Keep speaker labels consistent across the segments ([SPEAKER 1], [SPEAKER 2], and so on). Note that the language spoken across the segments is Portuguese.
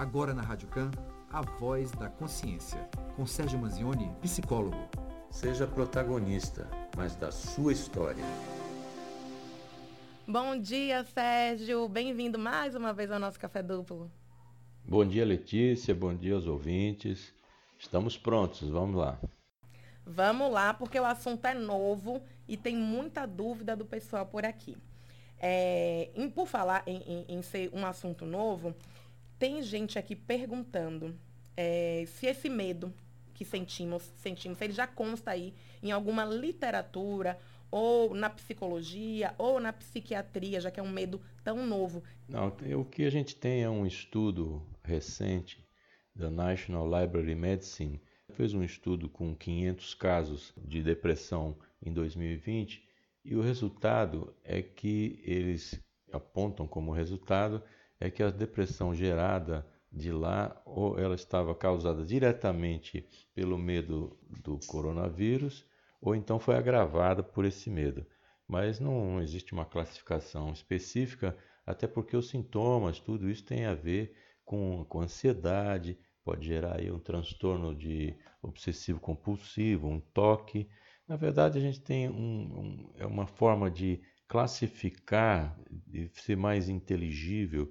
[SPEAKER 1] Agora na Rádio Can, a voz da consciência, com Sérgio Manzioni, psicólogo.
[SPEAKER 2] Seja protagonista, mas da sua história.
[SPEAKER 3] Bom dia, Sérgio. Bem-vindo mais uma vez ao nosso Café Duplo.
[SPEAKER 2] Bom dia, Letícia. Bom dia aos ouvintes. Estamos prontos, vamos lá.
[SPEAKER 3] Vamos lá, porque o assunto é novo e tem muita dúvida do pessoal por aqui. É, em, por falar em, em, em, ser um assunto novo, tem gente aqui perguntando é, se esse medo que sentimos, sentimos, se ele já consta aí em alguma literatura ou na psicologia ou na psiquiatria, já que é um medo tão novo.
[SPEAKER 2] Não, o que a gente tem é um estudo recente da National Library Medicine fez um estudo com 500 casos de depressão em 2020 e o resultado é que eles apontam como resultado é que a depressão gerada de lá ou ela estava causada diretamente pelo medo do coronavírus ou então foi agravada por esse medo. Mas não existe uma classificação específica, até porque os sintomas, tudo isso tem a ver com, com ansiedade, pode gerar aí um transtorno de obsessivo compulsivo, um toque. Na verdade, a gente tem um, um, é uma forma de classificar, de ser mais inteligível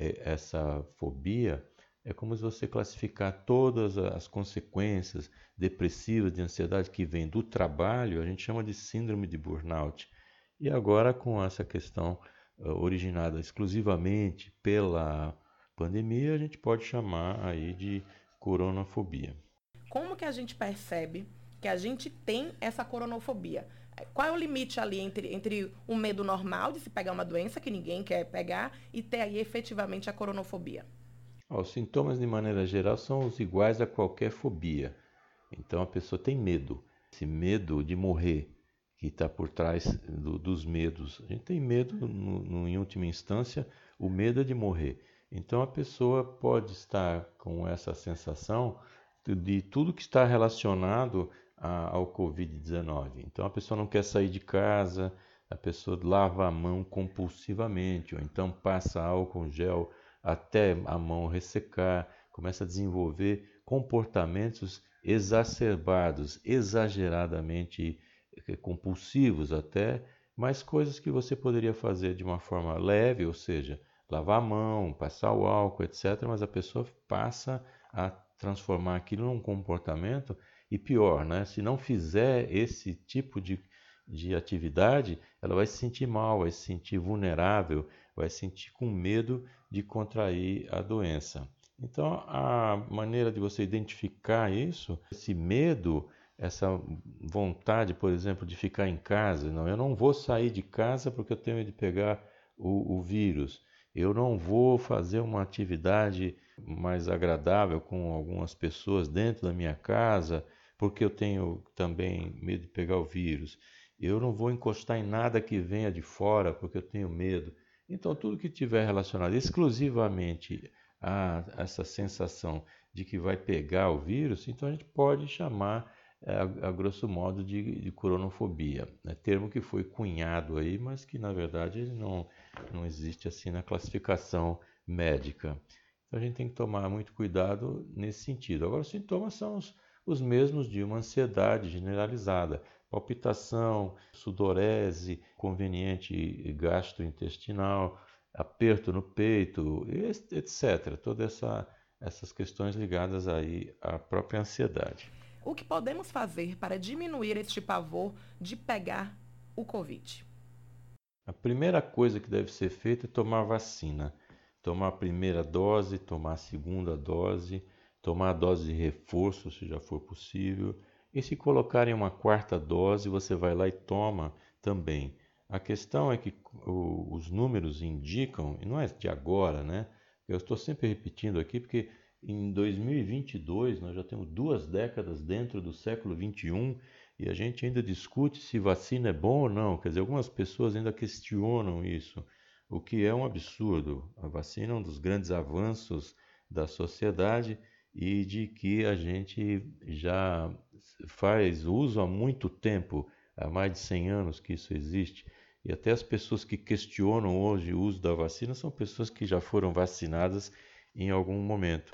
[SPEAKER 2] essa fobia. É como se você classificar todas as consequências depressivas de ansiedade que vem do trabalho, a gente chama de síndrome de burnout. E agora com essa questão uh, originada exclusivamente pela pandemia, a gente pode chamar aí de coronafobia.
[SPEAKER 3] Como que a gente percebe que a gente tem essa coronofobia? Qual é o limite ali entre, entre o medo normal de se pegar uma doença que ninguém quer pegar e ter aí efetivamente a coronofobia?
[SPEAKER 2] Os sintomas, de maneira geral, são os iguais a qualquer fobia. Então a pessoa tem medo. Esse medo de morrer que está por trás do, dos medos. A gente tem medo, no, no, em última instância, o medo é de morrer. Então a pessoa pode estar com essa sensação de tudo que está relacionado a, ao Covid-19. Então a pessoa não quer sair de casa, a pessoa lava a mão compulsivamente, ou então passa álcool gel até a mão ressecar, começa a desenvolver comportamentos exacerbados, exageradamente eh, compulsivos até, mas coisas que você poderia fazer de uma forma leve, ou seja, lavar a mão, passar o álcool, etc. Mas a pessoa passa a transformar aquilo num comportamento e pior, né? Se não fizer esse tipo de, de atividade, ela vai se sentir mal, vai se sentir vulnerável, vai se sentir com medo de contrair a doença. Então, a maneira de você identificar isso, esse medo, essa vontade, por exemplo, de ficar em casa, não, eu não vou sair de casa porque eu tenho de pegar o, o vírus eu não vou fazer uma atividade mais agradável com algumas pessoas dentro da minha casa, porque eu tenho também medo de pegar o vírus. Eu não vou encostar em nada que venha de fora, porque eu tenho medo. Então, tudo que tiver relacionado exclusivamente a essa sensação de que vai pegar o vírus, então a gente pode chamar é, a, grosso modo de, de coronofobia, né? termo que foi cunhado aí, mas que na verdade não, não existe assim na classificação médica. Então a gente tem que tomar muito cuidado nesse sentido. Agora, os sintomas são os, os mesmos de uma ansiedade generalizada, palpitação, sudorese, conveniente gastrointestinal, aperto no peito, etc. Todas essa, essas questões ligadas aí à própria ansiedade.
[SPEAKER 3] O que podemos fazer para diminuir este pavor de pegar o Covid?
[SPEAKER 2] A primeira coisa que deve ser feita é tomar vacina. Tomar a primeira dose, tomar a segunda dose, tomar a dose de reforço, se já for possível. E se colocarem uma quarta dose, você vai lá e toma também. A questão é que os números indicam, e não é de agora, né? Eu estou sempre repetindo aqui porque em 2022, nós já temos duas décadas dentro do século 21 e a gente ainda discute se vacina é bom ou não. Quer dizer, algumas pessoas ainda questionam isso, o que é um absurdo. A vacina é um dos grandes avanços da sociedade e de que a gente já faz uso há muito tempo, há mais de 100 anos que isso existe. E até as pessoas que questionam hoje o uso da vacina são pessoas que já foram vacinadas em algum momento.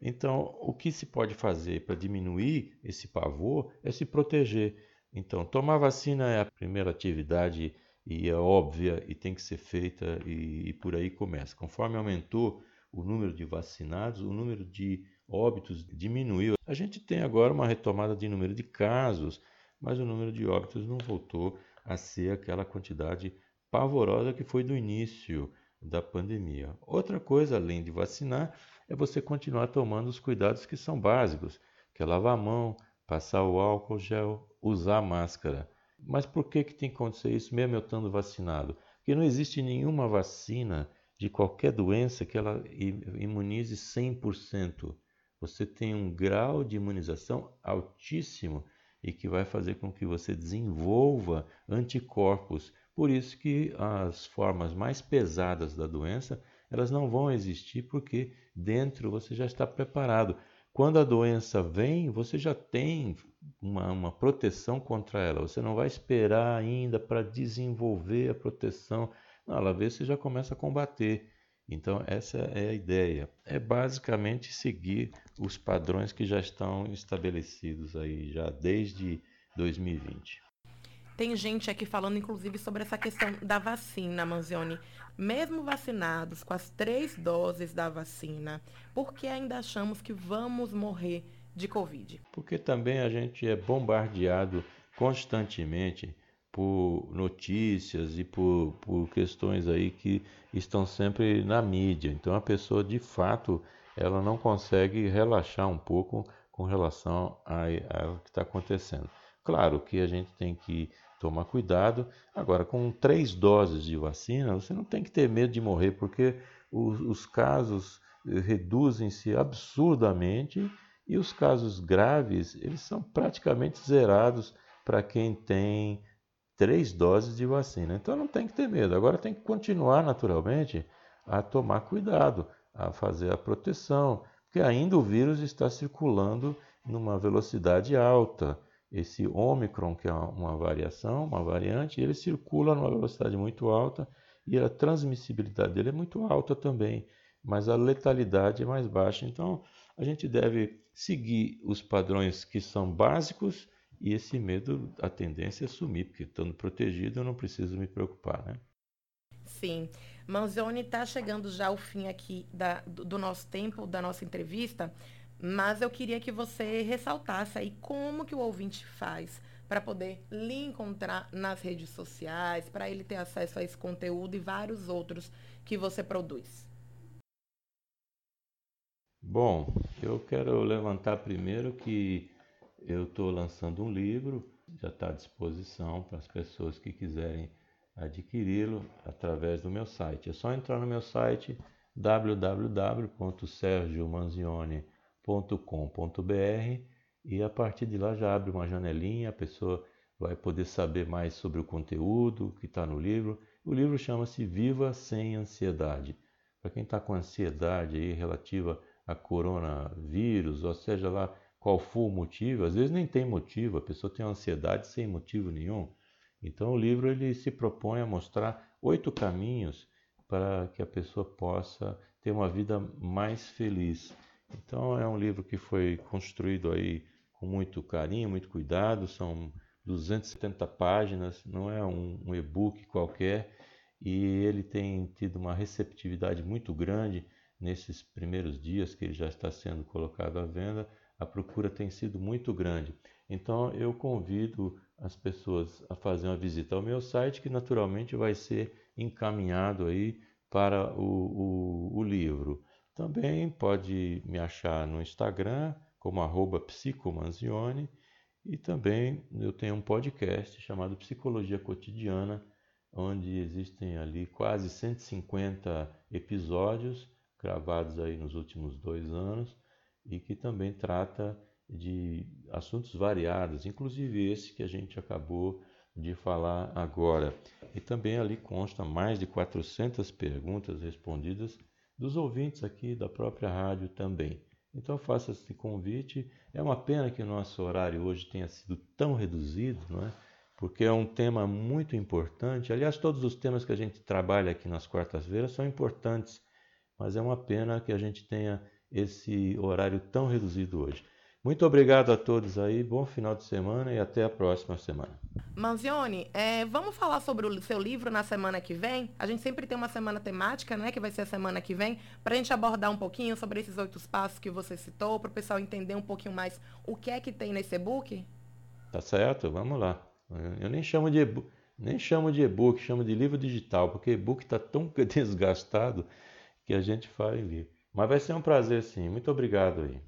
[SPEAKER 2] Então, o que se pode fazer para diminuir esse pavor é se proteger. Então, tomar vacina é a primeira atividade e é óbvia e tem que ser feita e, e por aí começa. Conforme aumentou o número de vacinados, o número de óbitos diminuiu. A gente tem agora uma retomada de número de casos, mas o número de óbitos não voltou a ser aquela quantidade pavorosa que foi do início da pandemia. Outra coisa, além de vacinar, é você continuar tomando os cuidados que são básicos, que é lavar a mão, passar o álcool gel, usar máscara. Mas por que, que tem que acontecer isso mesmo eu estando vacinado? Porque não existe nenhuma vacina de qualquer doença que ela imunize 100%. Você tem um grau de imunização altíssimo e que vai fazer com que você desenvolva anticorpos. Por isso que as formas mais pesadas da doença, elas não vão existir porque dentro você já está preparado. Quando a doença vem, você já tem uma, uma proteção contra ela. Você não vai esperar ainda para desenvolver a proteção. Não, ela vê, você já começa a combater. Então, essa é a ideia. É basicamente seguir os padrões que já estão estabelecidos aí já desde 2020.
[SPEAKER 3] Tem gente aqui falando, inclusive, sobre essa questão da vacina, Manzioni. Mesmo vacinados com as três doses da vacina, por que ainda achamos que vamos morrer de Covid?
[SPEAKER 2] Porque também a gente é bombardeado constantemente por notícias e por, por questões aí que estão sempre na mídia. Então a pessoa de fato ela não consegue relaxar um pouco com relação ao que está acontecendo. Claro que a gente tem que tomar cuidado. Agora, com três doses de vacina, você não tem que ter medo de morrer, porque os, os casos eh, reduzem-se absurdamente e os casos graves eles são praticamente zerados para quem tem três doses de vacina. Então não tem que ter medo. Agora tem que continuar naturalmente a tomar cuidado, a fazer a proteção, porque ainda o vírus está circulando numa velocidade alta esse Ômicron, que é uma variação, uma variante, ele circula numa velocidade muito alta e a transmissibilidade dele é muito alta também, mas a letalidade é mais baixa. Então, a gente deve seguir os padrões que são básicos e esse medo, a tendência é sumir, porque estando protegido eu não preciso me preocupar, né?
[SPEAKER 3] Sim. Manzoni está chegando já ao fim aqui da, do, do nosso tempo, da nossa entrevista. Mas eu queria que você ressaltasse aí como que o ouvinte faz para poder lhe encontrar nas redes sociais, para ele ter acesso a esse conteúdo e vários outros que você produz.
[SPEAKER 2] Bom, eu quero levantar primeiro que eu estou lançando um livro, já está à disposição para as pessoas que quiserem adquiri-lo através do meu site. É só entrar no meu site www.sergiomanzione.com www.ecoagro.com.br e a partir de lá já abre uma janelinha, a pessoa vai poder saber mais sobre o conteúdo que está no livro. O livro chama-se Viva Sem Ansiedade. Para quem está com ansiedade aí relativa a coronavírus, ou seja lá qual for o motivo, às vezes nem tem motivo, a pessoa tem ansiedade sem motivo nenhum. Então o livro ele se propõe a mostrar oito caminhos para que a pessoa possa ter uma vida mais feliz. Então é um livro que foi construído aí com muito carinho, muito cuidado, são 270 páginas, não é um, um e-book qualquer, e ele tem tido uma receptividade muito grande nesses primeiros dias que ele já está sendo colocado à venda, a procura tem sido muito grande. Então eu convido as pessoas a fazer uma visita ao meu site, que naturalmente vai ser encaminhado aí para o, o, o livro. Também pode me achar no Instagram como arroba psicomanzione e também eu tenho um podcast chamado Psicologia Cotidiana, onde existem ali quase 150 episódios gravados aí nos últimos dois anos e que também trata de assuntos variados, inclusive esse que a gente acabou de falar agora. E também ali consta mais de 400 perguntas respondidas dos ouvintes aqui da própria rádio também. Então faça esse convite. É uma pena que o nosso horário hoje tenha sido tão reduzido, não é? porque é um tema muito importante. Aliás, todos os temas que a gente trabalha aqui nas quartas-feiras são importantes, mas é uma pena que a gente tenha esse horário tão reduzido hoje. Muito obrigado a todos aí, bom final de semana e até a próxima semana.
[SPEAKER 3] Manzioni, é, vamos falar sobre o seu livro na semana que vem? A gente sempre tem uma semana temática, né, que vai ser a semana que vem, para a gente abordar um pouquinho sobre esses oito passos que você citou, para o pessoal entender um pouquinho mais o que é que tem nesse e-book?
[SPEAKER 2] Tá certo, vamos lá. Eu nem chamo de e-book, nem chamo de e-book, chamo de livro digital, porque e-book está tão desgastado que a gente faz livro. Mas vai ser um prazer sim. Muito obrigado aí.